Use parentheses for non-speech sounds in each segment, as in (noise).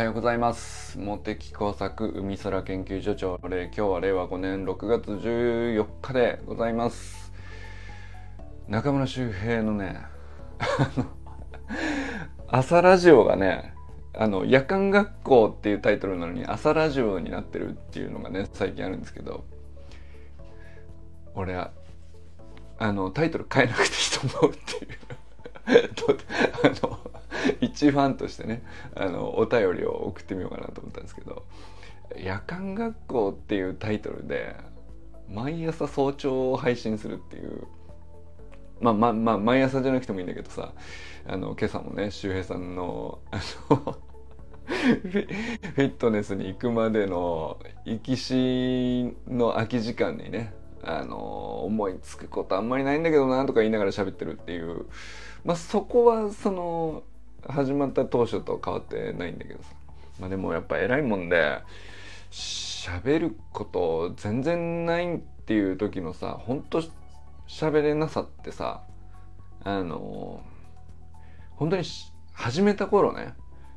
はようございます。茂木工作海空研究所長。令今日は令和5年6月14日でございます。中村周平のね朝ラジオがねあの夜間学校っていうタイトルなのに朝ラジオになってるっていうのがね最近あるんですけど俺はあのタイトル変えなくていいと思うっていう。(laughs) (laughs) あの一ファンとしてねあのお便りを送ってみようかなと思ったんですけど「夜間学校」っていうタイトルで毎朝早朝を配信するっていうまあまあまあ毎朝じゃなくてもいいんだけどさあの今朝もね周平さんのあのフィットネスに行くまでの行きしの空き時間にねあの思いつくことあんまりないんだけどなとか言いながら喋ってるっていうまあそこはその始まった当初と変わってないんだけどさ。まあでもやっぱ偉いもんで喋ること全然ないっていう時のさほんと喋れなさってさあの本当に始めた頃ね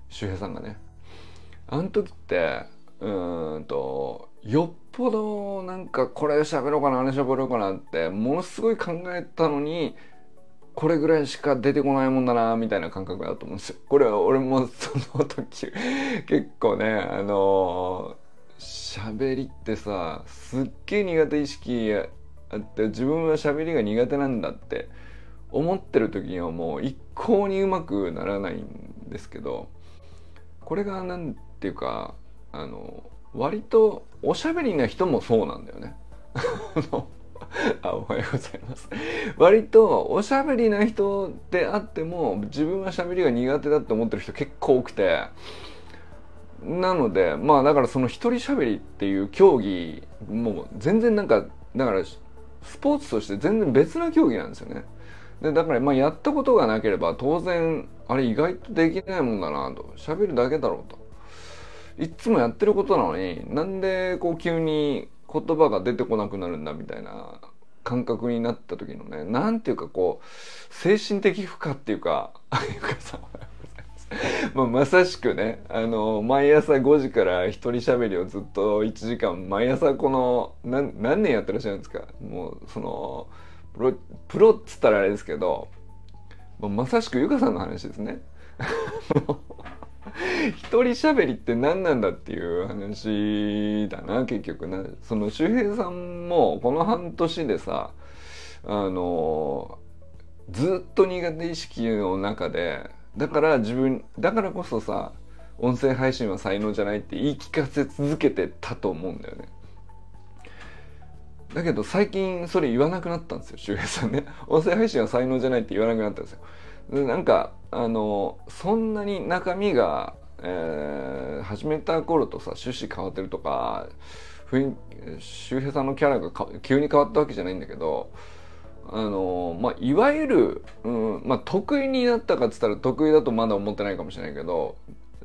周平さんがね。あの時ってうんとよっぽどなんかこれ喋ろうかなあれ喋ろうかなってものすごい考えたのにこれぐらいしか出てこないもんだなみたいな感覚だと思うんですよ。これは俺もその時 (laughs) 結構ねあの喋りってさすっげえ苦手意識あって自分は喋りが苦手なんだって思ってる時にはもう一向にうまくならないんですけどこれが何ていうかあの割とおしゃべりな人もそうなんだよね。(laughs) (laughs) あおはようございます。割とおしゃべりな人であっても自分はしゃべりが苦手だって思ってる人結構多くて。なのでまあだからその一人しゃべりっていう競技もう全然なんかだからスポーツとして全然別な競技なんですよね。でだからまあやったことがなければ当然あれ意外とできないもんだなと。喋るだけだろうと。いっつもやってることなのになんでこう急に言葉が出てこなくなるんだみたいな感覚になった時のねなんていうかこう精神的負荷っていうか (laughs) まあ、まさしくねあの毎朝5時から一人喋りをずっと1時間毎朝この何何年やってらっしゃるんですか？もうそのプロプロっつったらあれですけど、まあ、まさしくゆかさんの話ですね。(laughs) 一人喋りって何なんだっていう話だな結局なその周平さんもこの半年でさあのずっと苦手意識の中でだから自分だからこそさ音声配信は才能じゃないって言い聞かせ続けてたと思うんだよね。だけど最近それ言わなくなったんですよ周平さんね。音声配信は才能じゃないって言わなくなったんですよ。なんかあのそんなに中身が、えー、始めた頃とさ趣旨変わってるとか周平さんのキャラが急に変わったわけじゃないんだけどあのまあいわゆる、うんまあ、得意になったかっつったら得意だとまだ思ってないかもしれないけど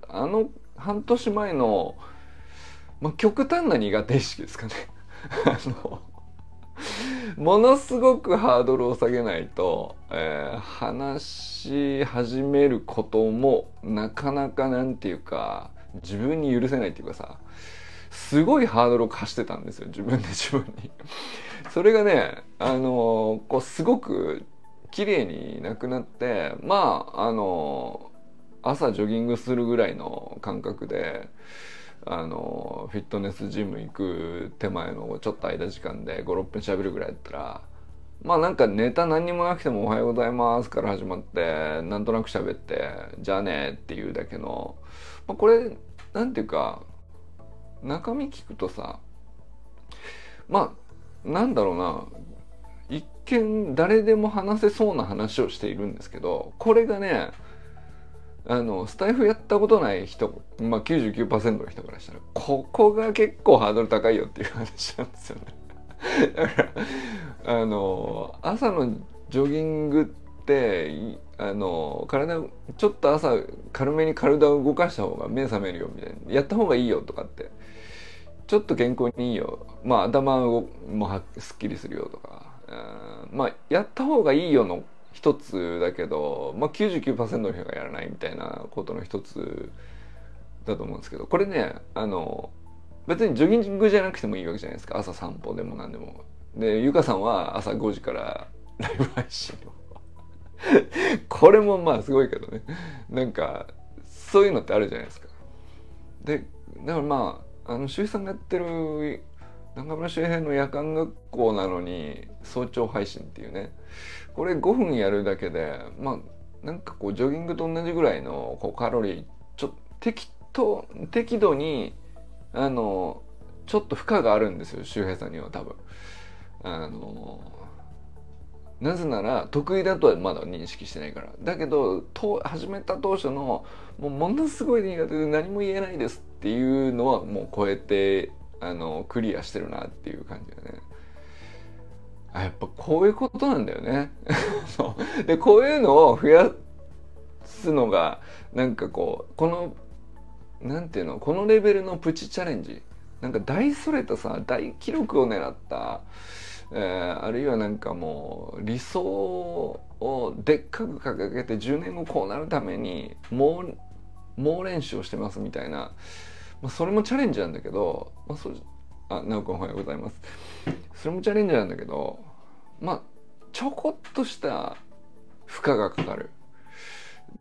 あの半年前の、まあ、極端な苦手意識ですかね。(laughs) あのものすごくハードルを下げないと、えー、話し始めることもなかなかなんていうか自分に許せないっていうかさすごいハードルを課してたんですよ自分で自分に。それがねあのこうすごく綺麗になくなってまああの朝ジョギングするぐらいの感覚であのフィットネスジム行く手前のちょっと間時間で56分しゃべるぐらいだったらまあなんかネタ何にもなくても「おはようございます」から始まってなんとなく喋って「じゃあね」っていうだけの、まあ、これなんていうか中身聞くとさまあなんだろうな一見誰でも話せそうな話をしているんですけどこれがねあのスタイフやったことない人、まあ、99%の人からしたらここが結構ハードル高いよっていう話なんですよね。(laughs) だからあの朝のジョギングってあの体ちょっと朝軽めに体を動かした方が目覚めるよみたいな。やった方がいいよとかって。ちょっと健康にいいよ。まあ頭もすっきりするよとか。まあやった方がいいよの一つだけど、まあ99%、の人がやらないみたいなことの一つだと思うんですけどこれねあの別にジョギングじゃなくてもいいわけじゃないですか。朝散歩でも何でも。でゆかさんは朝5時から (laughs) ライブ配信を。(laughs) これもまあすごいけどね。なんかそういうのってあるじゃないですか。でだからまああの周平さんがやってる中村周平の夜間学校なのに早朝配信っていうね。これ5分やるだけでまあなんかこうジョギングと同じぐらいのこうカロリーちょ適当適度にあのちょっと負荷があるんですよ周平さんには多分。あのなぜなら得意だとはまだ認識してないからだけどと始めた当初のもうものすごい苦手で何も言えないですっていうのはもう超えてあのクリアしてるなっていう感じだね。あやっぱこういうことなんだよね。(laughs) でこういうのを増やすのがなんかこうこのなんていうの？このレベルのプチチャレンジ。なんか大それたさ大記録を狙ったえー、あるいはなんかもう理想をでっかく掲げて10年後こうなるためにもう猛練習をしてますみたいな、まあ、それもチャレンジなんだけど、まあ、そあ直くんおはようございます。それもチャレンジなんだけどまあちょこっとした負荷がかかる。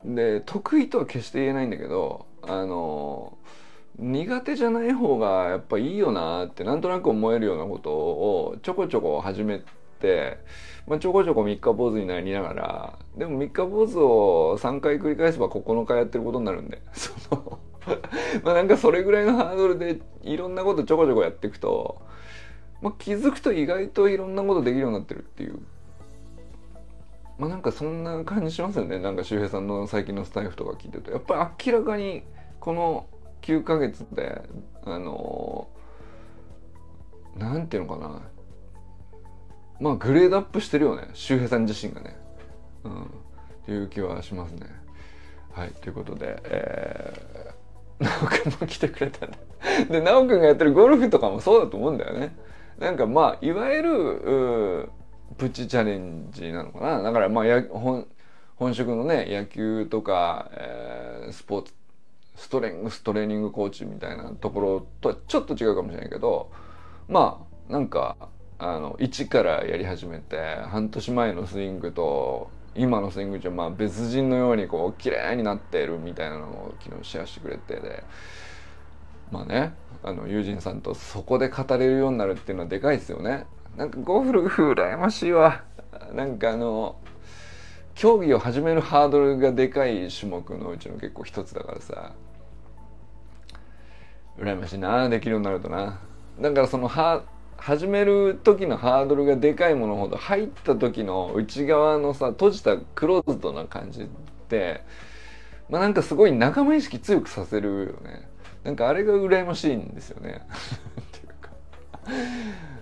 で得意とは決して言えないんだけどあの苦手じゃない方がやっぱいいよなってなんとなく思えるようなことをちょこちょこ始めて、まあ、ちょこちょこ三日坊主になりながらでも三日坊主を3回繰り返せば9日やってることになるんで (laughs) そのまあなんかそれぐらいのハードルでいろんなことちょこちょこやっていくと、まあ、気づくと意外といろんなことできるようになってるっていうまあなんかそんな感じしますよねなんか周平さんの最近のスタイフとか聞いてるとやっぱり明らかにこの9ヶ月であのなんていうのかなまあグレードアップしてるよね周平さん自身がね。うん、っていう気はしますね。はいということで、えー、(laughs) 直くんも来てくれたね。で直くんがやってるゴルフとかもそうだと思うんだよね。なんかまあいわゆるプチチャレンジなのかな。だからまあや本本職のね野球とか、えー、スポーツストレングストレーニングコーチみたいなところとはちょっと違うかもしれないけどまあなんかあの一からやり始めて半年前のスイングと今のスイングじゃまあ別人のようにこう綺麗になってるみたいなのを昨日シェアしてくれてでまあねあの友人さんとそこで語れるようになるっていうのはでかいですよね。なんかゴルフ羨ましいわ。なんかあの競技を始めるハードルがでかい種目のうちの結構一つだからさ羨ましいなできるようになるとなだからそのは始める時のハードルがでかいものほど入った時の内側のさ閉じたクローズドな感じってまあなんかすごい仲間意識強くさせるよねなんかあれが羨ましいんですよね (laughs) っていう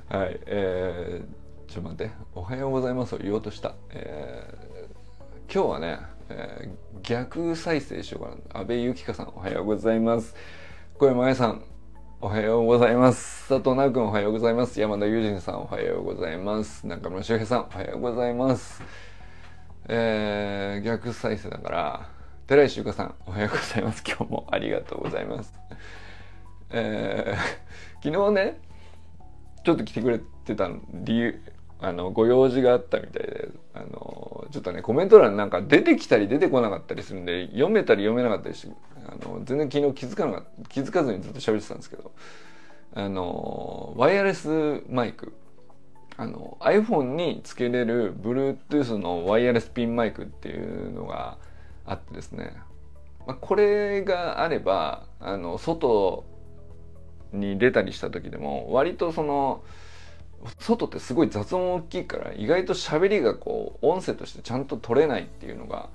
かはいえー、ちょっと待って「おはようございます」を言おうとした、えー、今日はね、えー、逆再生しようかな安倍ゆきかさんおはようございます小山愛さん、おはようございます。佐藤直君、おはようございます。山田友人さん、おはようございます。中村修平さん、おはようございます。えー、逆再生だから、寺石ゆかさん、おはようございます。今日もありがとうございます。えー、昨日ね、ちょっと来てくれてた理由、あのご用事があったみたいであのちょっとねコメント欄なんか出てきたり出てこなかったりするんで読めたり読めなかったりしてあの全然昨日気づかなかった気づかずにずっと喋ってたんですけどあのワイヤレスマイクあの iPhone につけれる Bluetooth のワイヤレスピンマイクっていうのがあってですね、まあ、これがあればあの外に出たりした時でも割とその外ってすごい雑音大きいから意外と喋りがこう音声としてちゃんと取れないっていうのが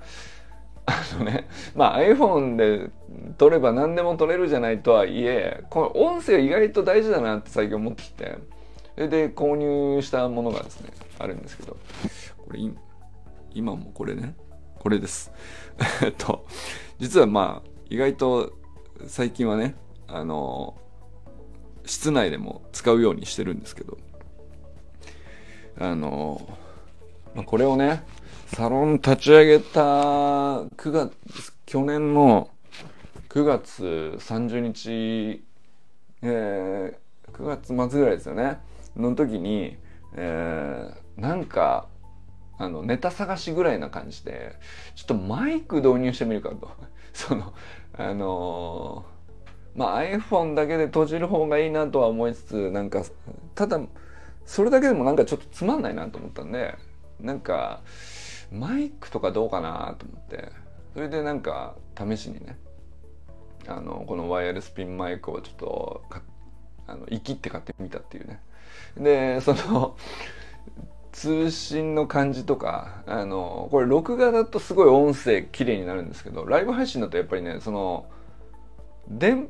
あのねまあ iPhone で撮れば何でも撮れるじゃないとはいえこの音声意外と大事だなって最近思ってきてそれで購入したものがですねあるんですけど。これ今もこれね。これです。(laughs) えっと実はまあ意外と最近はねあの室内でも使うようにしてるんですけどあの、まあ、これをねサロン立ち上げた9月去年の9月30日、えー、9月末ぐらいですよね。の時に、えー、なんかあのネタ探しぐらいな感じでちょっとマイク導入してみるかと。(laughs) そのあのー、まあ iPhone だけで閉じる方がいいなとは思いつつなんかただそれだけでもなんかちょっとつまんないなと思ったんでなんかマイクとかどうかなと思って。それでなんか試しにねあのこのワイヤレスピンマイクをちょっとあの生きって買ってみたっていうね。でその通信の感じとかあのこれ録画だとすごい音声綺麗になるんですけどライブ配信だとやっぱりねその電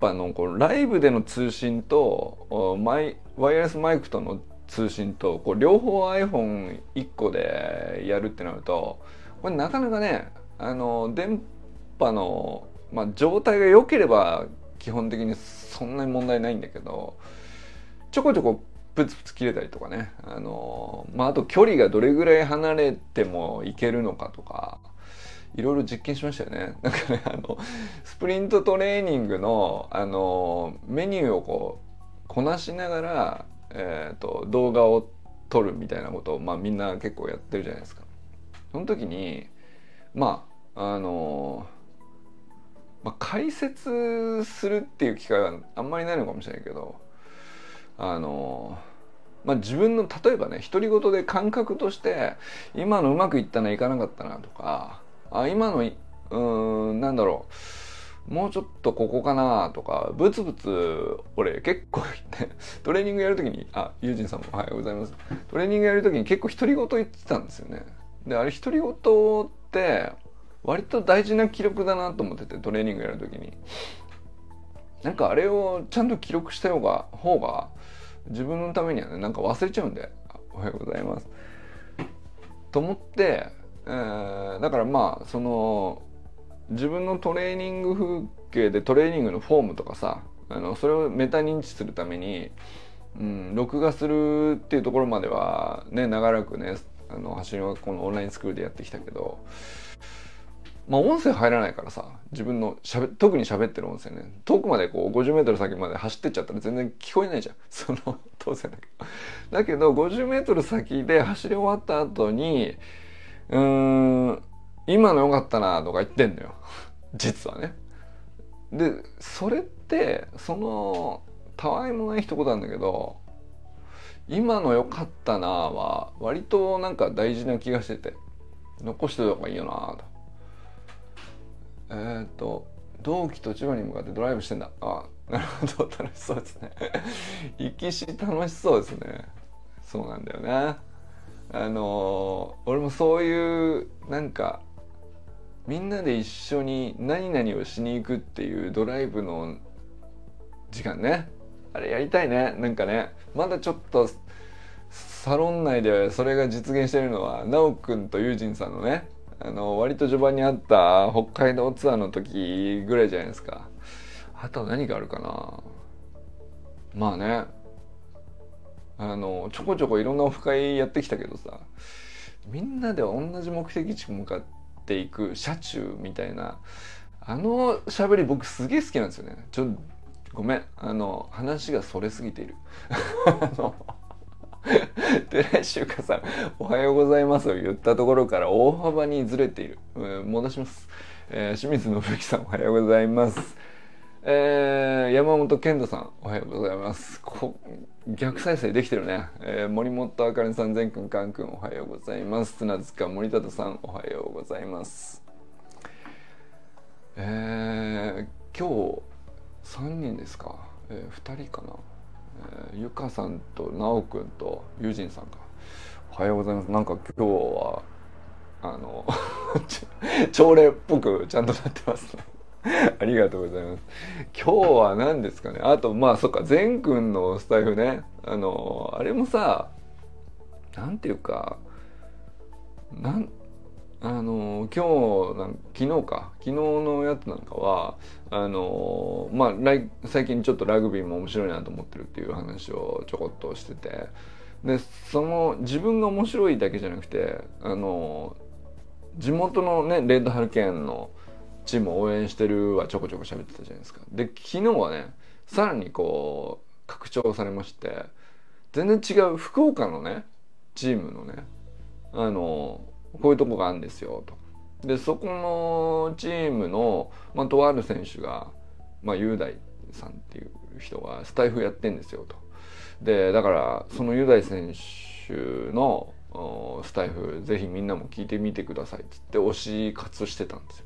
波のこうライブでの通信とマイワイヤレスマイクとの通信とこう両方 iPhone1 個でやるってなるとこれなかなかねあの電波の、まあ、状態が良ければ基本的にそんなに問題ないんだけどちょこちょこプツプツ切れたりとかねあのまああと距離がどれぐらい離れてもいけるのかとかいろいろ実験しましたよね。なんかねあのスプリントトレーニングのあのメニューをこうこなしながら、えーと、動画を撮るみたいなことを、まあ、みんな結構やってるじゃないですか。その時にまああのまあ、解説するっていう機会はあんまりないのかもしれないけどあのまあ、自分の例えばね独り言で感覚として今のうまくいったな、いかなかったなとかあ今のうんなんだろうもうちょっとここかなとかブツブツ俺結構トレーニングやるときにあユージンさんもおはようございます。トレーニングやるときに結構独り言言ってたんですよね。であれ独り言って割と大事な記録だなと思っててトレーニングやるときに。なんかあれをちゃんと記録した方が方が自分のためにはねなんか忘れちゃうんで「おはようございます」と思って、えー、だからまあその自分のトレーニング風景でトレーニングのフォームとかさあのそれをメタ認知するために、うん、録画するっていうところまではね長らくねあの走りはこのオンラインスクールでやってきたけどまあ音声入らないからさ自分のしゃべ特に喋ってる音声ね。遠くまでこう 50m 先まで走ってっちゃったら全然聞こえないじゃん。(laughs) その当然だけど。だけど 50m 先で走り終わった後にうーん今の良かったなとか言ってんのよ。(laughs) 実はね。でそれってそのたわいもない一言なんだけど今の良かったなは割となんか大事な気がしてて。残しておいた方がいいよなと。えー、っと同期と千葉に向かってドライブしてんだ。あなるほど。(laughs) 楽しそうですね。行きし楽しそうですね。そうなんだよね。あのー、俺もそういうなんかみんなで一緒に何々をしに行くっていうドライブの時間ね。あれやりたいね。なんかね。まだちょっとサロン内でそれが実現してるのは奈くんとユージンさんのねあの割と序盤にあった北海道ツアーの時ぐらいじゃないですか。あと何があるかな。まあね。あのちょこちょこいろんなオフ会やってきたけどさ。みんなで同じ目的地向かっていく車中みたいな。あの喋り僕すげえ好きなんですよね。ちょごめん。あの話がそれすぎている。(laughs) あの (laughs) 寺石ゆかさん、おはようございますを言ったところから大幅にずれている。うん、戻します。えー、清水信之さん、おはようございます。えー、山本健太さん、おはようございます。こ逆再生できてるね。えー、森本あかりさん、全くん、かんくん、おはようございます。砂塚森田さん、おはようございます。えー、今日3人ですか、えー、2人かな？えー、ゆかさんとなおくんとゆうじんさんが「おはようございます」なんか今日はあの (laughs) 朝礼っぽくちゃんとなってますね。(laughs) ありがとうございます。今日は何ですかね。あとまあそっか善くんのスタイフね。あのあれもさなんていうかなんあの今日なん昨日か。昨日のやつなんかはあのまあ最近ちょっとラグビーも面白いなと思ってるっていう話をちょこっとしてて。でその自分が面白いだけじゃなくてあの地元のねレッドハルケーンのチームを応援してるはちょこちょこ喋ってたじゃないですか。で昨日はねさらにこう拡張されまして全然違う福岡のねチームのねあのこういうとこがあるんですよと。でそこのチームの、まあ、とある選手が、まあ、雄大さんっていう人がスタイフやってんですよと。でだからその雄大選手のスタイフぜひみんなも聞いてみてくださいっつって推し活してたんですよ。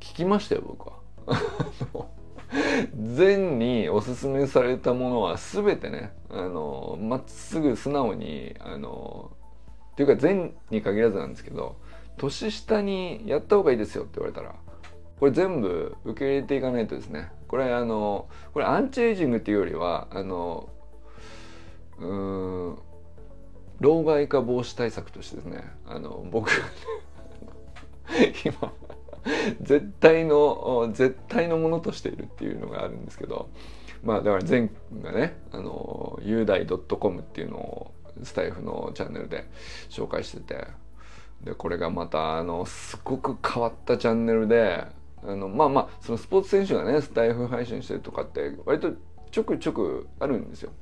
聞きましたよ僕は。(laughs) 善におすすめされたものは全てねあのまっすぐ素直にあのっていうか善に限らずなんですけど年下にやった方がいいですよって言われたらこれ全部受け入れていかないとですね。これあのこれアンチエイジングっていうよりはあのうん老害化防止対策としてですねあの僕 (laughs) 今絶対の絶対のものとしているっていうのがあるんですけどまあだから前がねあの雄大 .com っていうのをスタイフのチャンネルで紹介しててでこれがまたあのすごく変わったチャンネルであのまあまあそのスポーツ選手がねスタイフ配信してるとかって割とちょくちょくあるんですよ。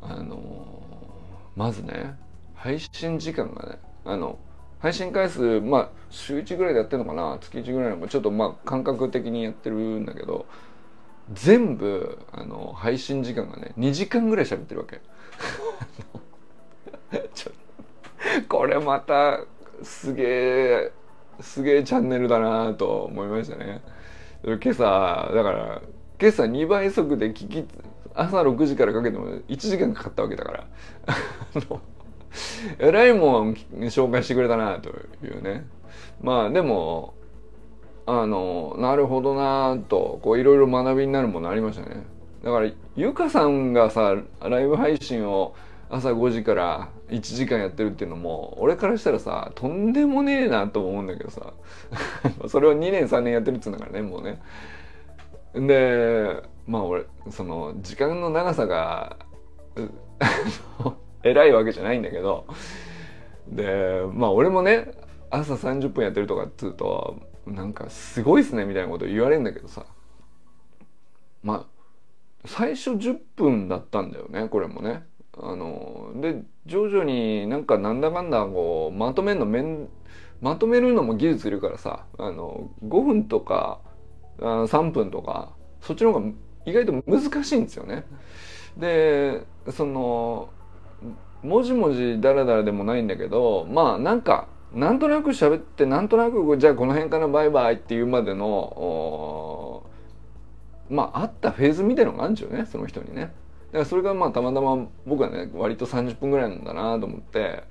あのまずね配信時間がねあの配信回数まあ週1ぐらいでやってるのかな？月1ぐらいのちょっとまあ感覚的にやってるんだけど全部あの配信時間がね2時間ぐらい喋ってるわけ。(laughs) これまたすげえすげえチャンネルだなと思いましたね。今朝だから今朝2倍速で聞き朝6時からかけても1時間かかったわけだから。(laughs) えらいもん紹介してくれたなというね。まあでもあのなるほどなとこういろいろ学びになるものありましたね。だからゆかさんがさライブ配信を朝5時から1時間やってるっていうのも俺からしたらさとんでもねえなと思うんだけどさ。(laughs) それを2年3年やってるっつうんだからねもうね。でまあ俺その時間の長さが (laughs) 偉いわけじゃないんだけど。でまあ俺もね朝30分やってるとかっつうとなんかすごいっすねみたいなこと言われるんだけどさまあ最初10分だったんだよねこれもね。あので徐々になんかなんだかんだこうまとめるのめんまとめるのも技術いるからさあの5分とかあ3分とかそっちの方が意外と難しいんですよね。でその文字文字ダラダラでもないんだけどまあなんかなんとなく喋ってなんとなくじゃあこの辺からバイバイっていうまでのまああったフェーズみたいのがあるんですよねその人にね。だからそれがまあたまたま僕はね割と30分ぐらいなんだなと思って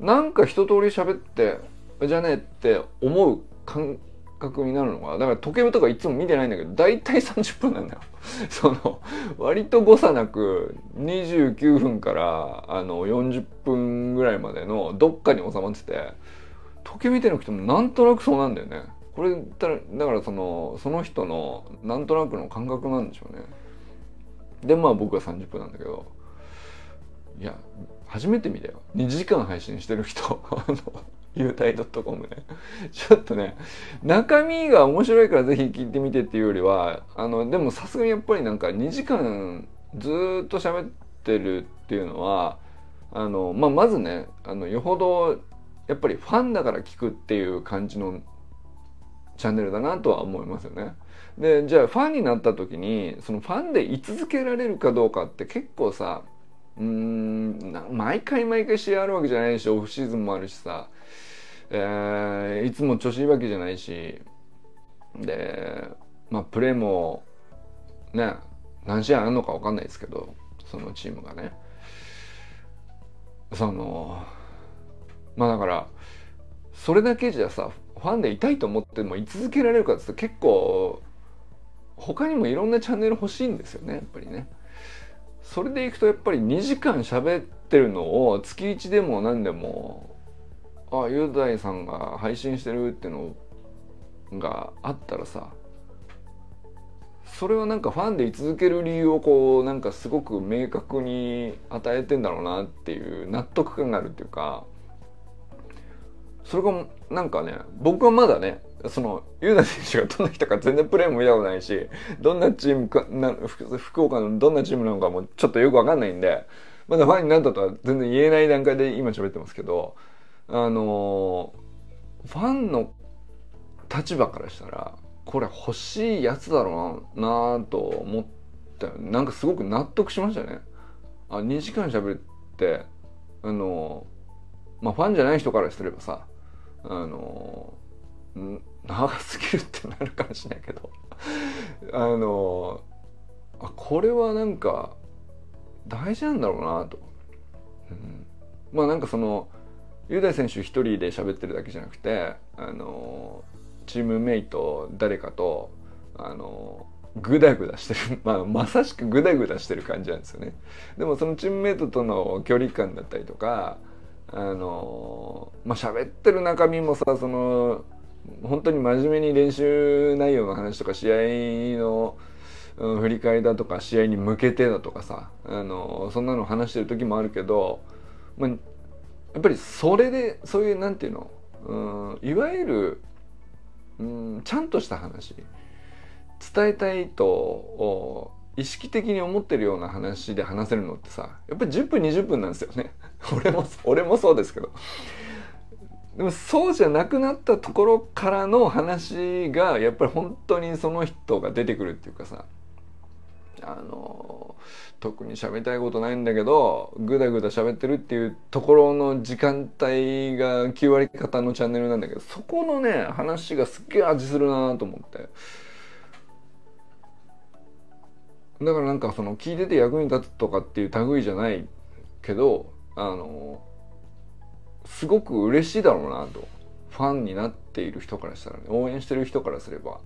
なんか一通り喋ってじゃねえって思う感覚になるのがだから時計とかいつも見てないんだけど大体30分なんだよ。(laughs) その割と誤差なく29分からあの40分ぐらいまでのどっかに収まってて時計見てなくてもなんとなくそうなんだよね。これだだからそのその人のなんとなくの感覚なんでしょうね。でまあ僕は30分なんだけどいや初めて見たよ。2時間配信してる人。(laughs) あの優待 .com ね。(laughs) ちょっとね、中身が面白いからぜひ聞いてみてっていうよりは、あの、でもさすがにやっぱりなんか2時間ずっと喋ってるっていうのは、あの、まあ、まずね、あの、よほどやっぱりファンだから聞くっていう感じのチャンネルだなとは思いますよね。で、じゃあファンになった時に、そのファンで居続けられるかどうかって結構さ、うーん毎回毎回試合あるわけじゃないしオフシーズンもあるしさえー、いつも調子いいわけじゃないしでまあプレーもね何試合あるのか分かんないですけどそのチームがねそのまあだからそれだけじゃさファンでいたいと思っても居続けられるかって結構他にもいろんなチャンネル欲しいんですよねやっぱりね。それでいくとやっぱり2時間喋ってるのを月1でも何でもああ雄大さんが配信してるっていうのがあったらさそれはなんかファンで居続ける理由をこうなんかすごく明確に与えてんだろうなっていう納得感があるっていうかそれがなんかね僕はまだねその雄大選手がどんな人か全然プレーも見たことないしどんなチームかな福岡のどんなチームなのかもちょっとよく分かんないんでまだファンになったとは全然言えない段階で今喋ってますけどあのファンの立場からしたらこれ欲しいやつだろうなと思ったなんかすごく納得しましたね。あ2時間喋ってあのまあファンじゃない人からすればさあの長すぎるってなるかもしれないけど。(laughs) あのあこれはなんか大事なんだろうなと、うん、まあなんかその雄大選手一人で喋ってるだけじゃなくてあのチームメイト誰かとあのグダグダしてる、(laughs) まあ、まさしくグダグダしてる感じなんですよね。でもそのチームメイトとの距離感だったりとかあのまあ喋ってる中身もさその本当に真面目に練習内容の話とか試合の、振り返りだとか試合に向けてだとかさあのそんなの話してる時もあるけど、まあ、やっぱりそれでそういうなんていうの、うん、いわゆる、うん、ちゃんとした話。伝えたいと意識的に思ってるような話で話せるのってさやっぱり10分20分なんですよね。(laughs) 俺も俺もそうですけど。でもそうじゃなくなったところからの話がやっぱり本当にその人が出てくるっていうかさ。あの特に喋りたいことないんだけどグダグダ喋ってるっていうところの時間帯が9割方のチャンネルなんだけどそこのね話がすっげえ味するなと思って。だからなんかその聞いてて役に立つとかっていう類じゃないけどあのすごく嬉しいだろうなと。ファンになっている人からしたらね応援してる人からすれば。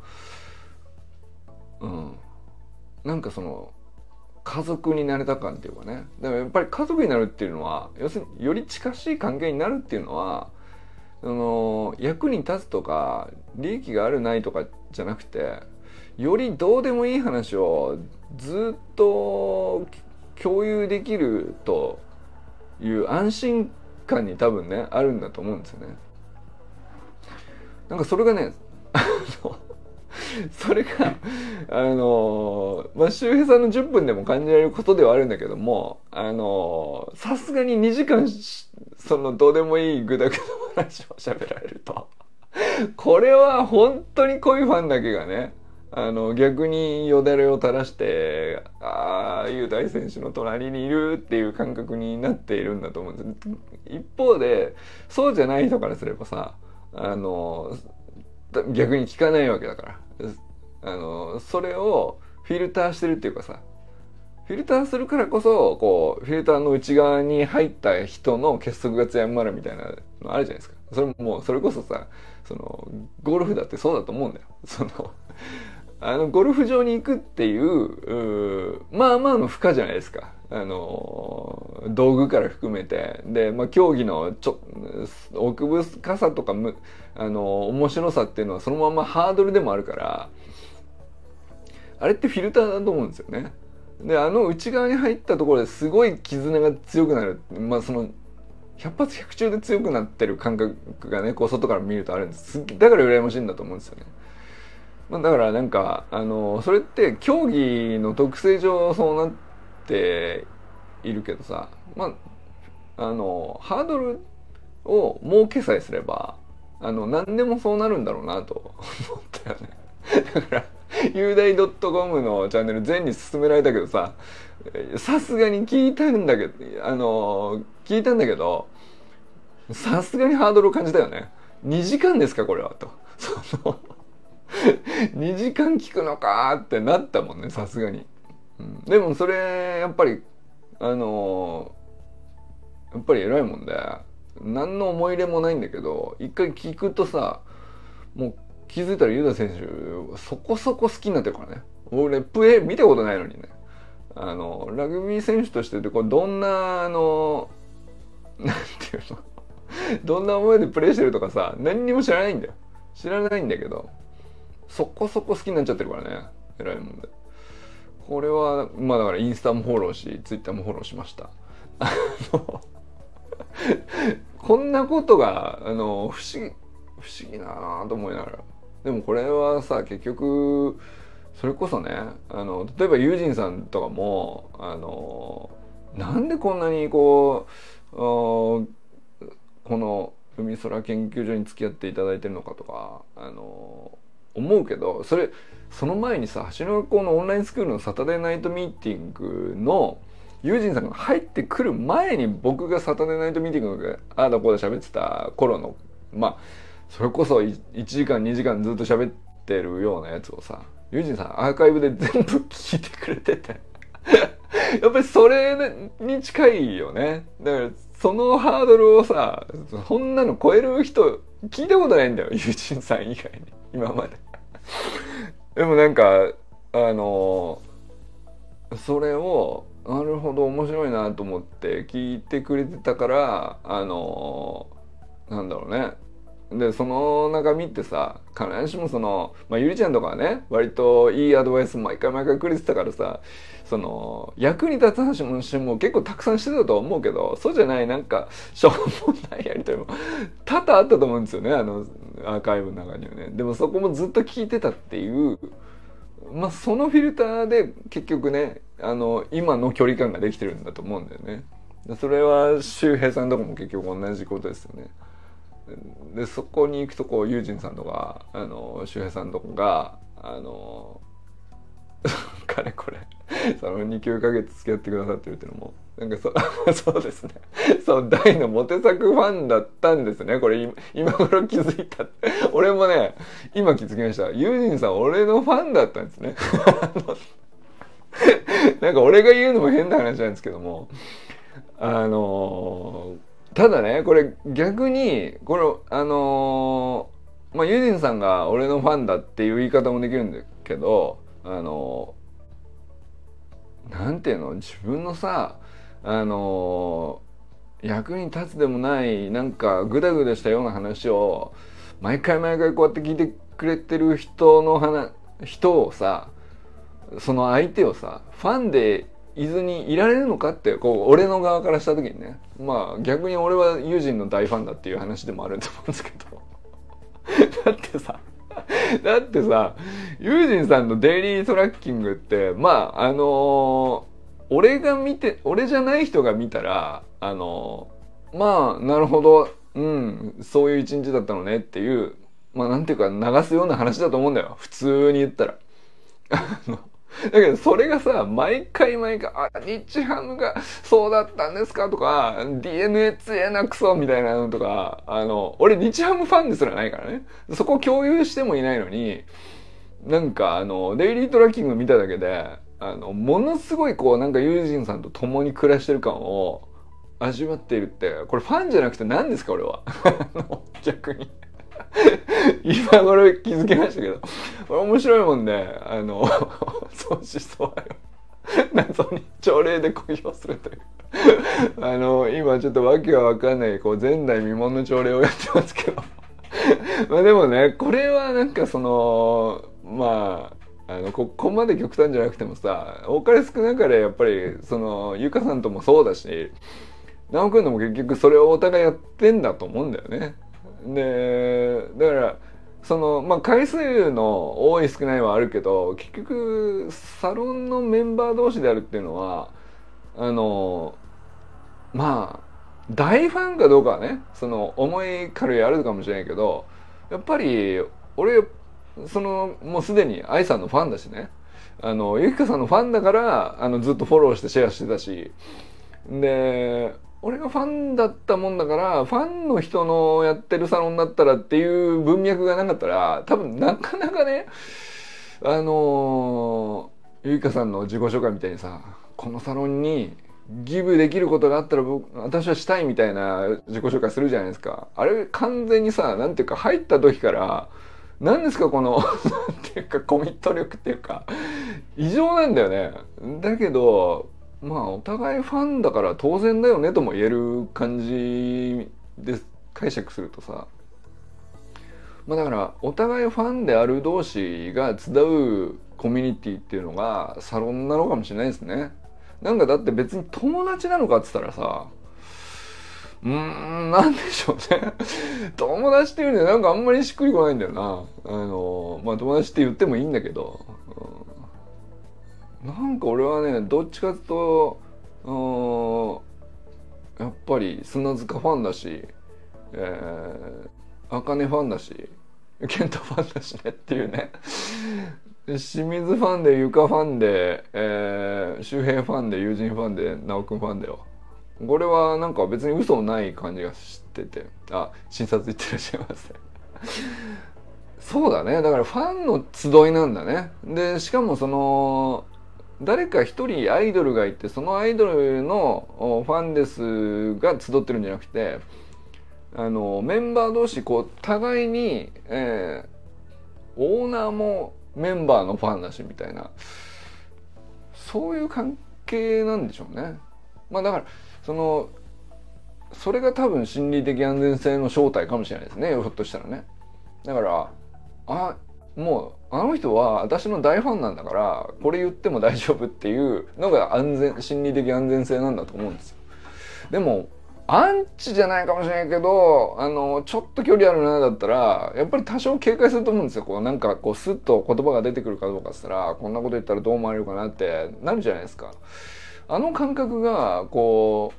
うん。なんかその家族になれた感っていうかねでもやっぱり家族になるっていうのは要するにより近しい関係になるっていうのはその役に立つとか利益があるないとかじゃなくてよりどうでもいい話をずっと共有できるという安心感に多分ねあるんだと思うんですよね。なんかそれがね (laughs) (laughs) それがあのまあ周平さんの10分でも感じられることではあるんだけどもあのさすがに2時間そのどうでもいいグダグダ話を (laughs) 喋られると。これは本当に濃いファンだけがねあの逆によだれを垂らしてああ雄大選手の隣にいるっていう感覚になっているんだと思うんです。一方でそうじゃない人からすればさあの逆に聞かないわけだから。あのそれをフィルターしてるっていうかさフィルターするからこそこうフィルターの内側に入った人の結束が強まるみたいなのあるじゃないですか。それもそれこそさそのゴルフだってそうだと思うんだよ。そのあのゴルフ場に行くっていうまあまあの負荷じゃないですか。あの道具から含めてで、まあ、競技のちょ奥深さとかむあの面白さっていうのはそのままハードルでもあるからあれってフィルターだと思うんですよね。であの内側に入ったところですごい絆が強くなるまあその百発百中で強くなってる感覚がねこう外から見るとあるんですだから羨ましいんだと思うんですよね。ま、だからなんかあのそれって競技の特性上そうなっているけどさまああのハードルを設けさえすればあの何でもそうなるんだろうなと (laughs) 思ったよね。だから雄大 .com のチャンネル全に勧められたけどささすがに聞いたんだけどあの聞いたんだけどさすがにハードルを感じたよね。2時間ですかこれはと。その2時間聞くのかってなったもんねさすがに、うん、でもそれやっぱりあの、やっぱり偉いもんで何の思い入れもないんだけど一回聞くとさもう気づいたらユダ選手そこそこ好きになってるからね。俺プレー見たことないのにね。あのラグビー選手としてこれどんなあのなんていうの？どんな思いでプレーしてるとかさ何にも知らないんだよ。知らないんだけどそこそこ好きになっちゃってるからね偉いもんで。これはまあだからインスタもフォローしツイッターもフォローしました。こんなことがあの不思議不思議だなと思いながら。でもこれはさ結局それこそねあの例えばユージンさんとかもあのなんでこんなにこうこの海空研究所に付き合っていただいてるのかとかあの思うけどそれその前にさ橋の学校のオンラインスクールのサタデーナイトミーティングのユージンさんが入ってくる前に僕がサタデーナイトミーティングがああだこうだ喋ってた頃のまあそれこそ1時間2時間ずっと喋ってるようなやつをさユージンさんアーカイブで全部聞いてくれてて。(laughs) やっぱりそれに近いよね。だからそのハードルをさそんなの超える人聞いたことないんだよユージンさん以外に。今まで。(laughs) でもなんかあのそれをなるほど面白いなと思って聞いてくれてたからあのなんだろうね。でその中身ってさ必ずしもその、まあ、ゆりちゃんとかはね割といいアドバイス毎回毎回くれてたからさその役に立つ話もも結構たくさんしてたと思うけどそうじゃないなんかしょうもないやりとりも多々あったと思うんですよねあのアーカイブの中にはね。でもそこもずっと聞いてたっていうまあそのフィルターで結局ねあの今の距離感ができてるんだと思うんだよね。それは周平さんとかも結局同じことですよね。でそこに行くとこうユージンさんとかあの周平さんとかがあの (laughs) かれこれ。その29ヶ月付き合ってくださってるっていうのも。なんかそ (laughs) そうですね。そう大のモテ作ファンだったんですね。これ今頃気づいた。俺もね今気づきました。ユージンさん俺のファンだったんですね。(laughs) なんか俺が言うのも変な話なんですけども。あのただねこれ逆にこれあのまあユージンさんが俺のファンだっていう言い方もできるんだけどあのなんていうの？自分のさあの役に立つでもないなんかグダグダしたような話を毎回毎回こうやって聞いてくれてる人の話人をさその相手をさファンでいずにいられるのかってこう俺の側からした時にね。まあ逆に俺は友人の大ファンだっていう話でもあると思うんですけど。(laughs) だってさ (laughs) だってさユージンさんのデイリートラッキングってまああのー、俺が見て俺じゃない人が見たらあのー、まあなるほどうんそういう一日だったのねっていうまあなんていうか流すような話だと思うんだよ普通に言ったら。(laughs) だけどそれがさ毎回毎回「あ日ハムがそうだったんですか?」とか「DNA 強えなクソ」みたいなのとかあの俺日ハムファンですらないからねそこ共有してもいないのになんかあのデイリートラッキング見ただけであのものすごいこうなんかユージンさんと共に暮らしてる感を味わっているってこれファンじゃなくて何ですか俺は (laughs) 逆に。今頃気づきましたけどこれ面白いもんであの相思相愛を謎に朝礼で公表するという。あの今ちょっと訳が分かんないこう前代未聞の朝礼をやってますけど。まあでもねこれはなんかそのまああのここまで極端じゃなくてもさ多かれ少なかれやっぱりそのゆかさんともそうだし直くんのも結局それをお互いやってんだと思うんだよね。でだからそのまあ回数の多い少ないはあるけど結局サロンのメンバー同士であるっていうのはあのまあ大ファンかどうかはねその思い軽いあるかもしれないけどやっぱり俺そのもうすでに愛さんのファンだしね。あのゆきかさんのファンだからあのずっとフォローしてシェアしてたし。で俺がファンだったもんだからファンの人のやってるサロンだったらっていう文脈がなかったら多分なかなかねあのゆいかさんの自己紹介みたいにさこのサロンにギブできることがあったら僕私はしたいみたいな自己紹介するじゃないですか。あれ完全にさ何ていうか入った時から何ですかこの (laughs) 何ていうかコミット力っていうか異常なんだよね。だけどまあお互いファンだから当然だよねとも言える感じで解釈するとさ。まあだからお互いファンである同士が集うコミュニティっていうのがサロンなのかもしれないですね。なんかだって別に友達なのかっつったらさうーんなんでしょうね。(laughs) 友達っていうのはなんかあんまりしっくりこないんだよな。あのまあ友達って言ってもいいんだけど、うん、なんか俺はねどっちかっていうとやっぱり砂塚ファンだしえー、茜ファンだし健太ファンだしねっていうね。清水ファンでゆかファンで、えー、周平ファンで友人ファンで直くんファンだよ。これはなんか別に嘘ない感じがしてて。あ診察行ってらっしゃいませ。そうだね。だからファンの集いなんだね。でしかもその誰か一人アイドルがいてそのアイドルのファンですが集ってるんじゃなくてあのメンバー同士こう互いに、えー、オーナーもメンバーのファンだしみたいなそういう関係なんでしょうね。まあだからそのそれが多分心理的安全性の正体かもしれないですねひょっとしたらね。だからあもうあの人は私の大ファンなんだからこれ言っても大丈夫っていうのが安全心理的安全性なんだと思うんですよ。でもアンチじゃないかもしれないけどあのちょっと距離あるなだったらやっぱり多少警戒すると思うんですよこうなんかこうスッと言葉が出てくるかどうかっつったらこんなこと言ったらどう思われるかなってなるじゃないですか。あの感覚がこ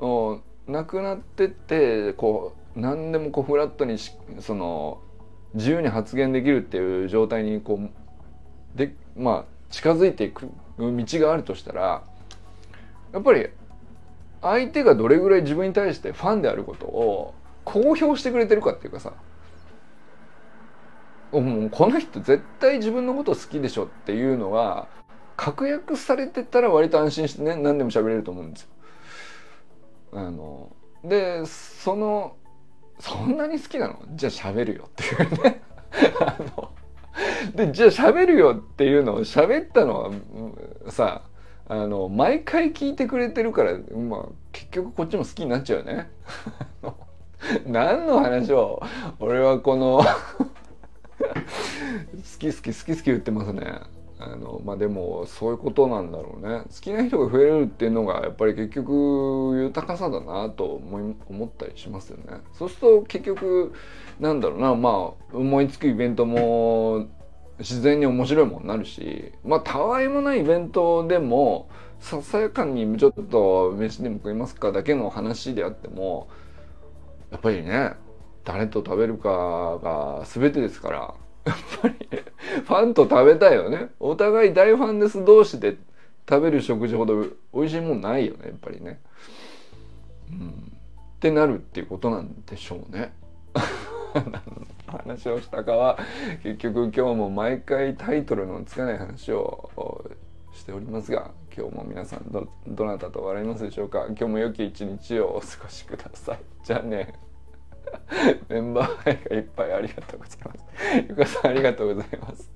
うなくなってってこう何でもこうフラットにその自由に発言できるっていう状態にこうでまあ近づいていく道があるとしたらやっぱり相手がどれぐらい自分に対してファンであることを公表してくれてるかっていうかさもうこの人絶対自分のこと好きでしょっていうのが確約されてたら割と安心してね何でも喋れると思うんですよ。あのでそのそんなに好きなの？じゃあ喋るよっていうね (laughs) でじゃあ喋るよっていうのを喋ったのはさあの毎回聞いてくれてるから、まあ、結局こっちも好きになっちゃうよね。(laughs) 何の話を俺はこの (laughs) 好き好き好き好き言ってますね。あのまあでもそういうことなんだろうね。好きな人が増えるっていうのがやっぱり結局豊かさだなと思い思ったりしますよね。そうすると結局なんだろうな。まあ思いつくイベントも自然に面白いものになるし。まあたわいもないイベントでもささやかにちょっと飯でも食いますかだけの話であってもやっぱりね誰と食べるかが全てですから。やっぱりファンと食べたいよねお互い大ファンです同士で食べる食事ほど美味しいもんないよねやっぱりね。うん、ってなるっていうことなんでしょうね。(laughs) 話をしたかは結局今日も毎回タイトルのつかない話をしておりますが今日も皆さんどどなたと笑いますでしょうか？今日も良き一日をお過ごしください。じゃあね。(laughs) メンバーがいっぱいありがとうございます。ゆかさんありがとうございます。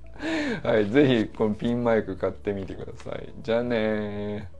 はい、ぜひこのピンマイク買ってみてください。じゃあね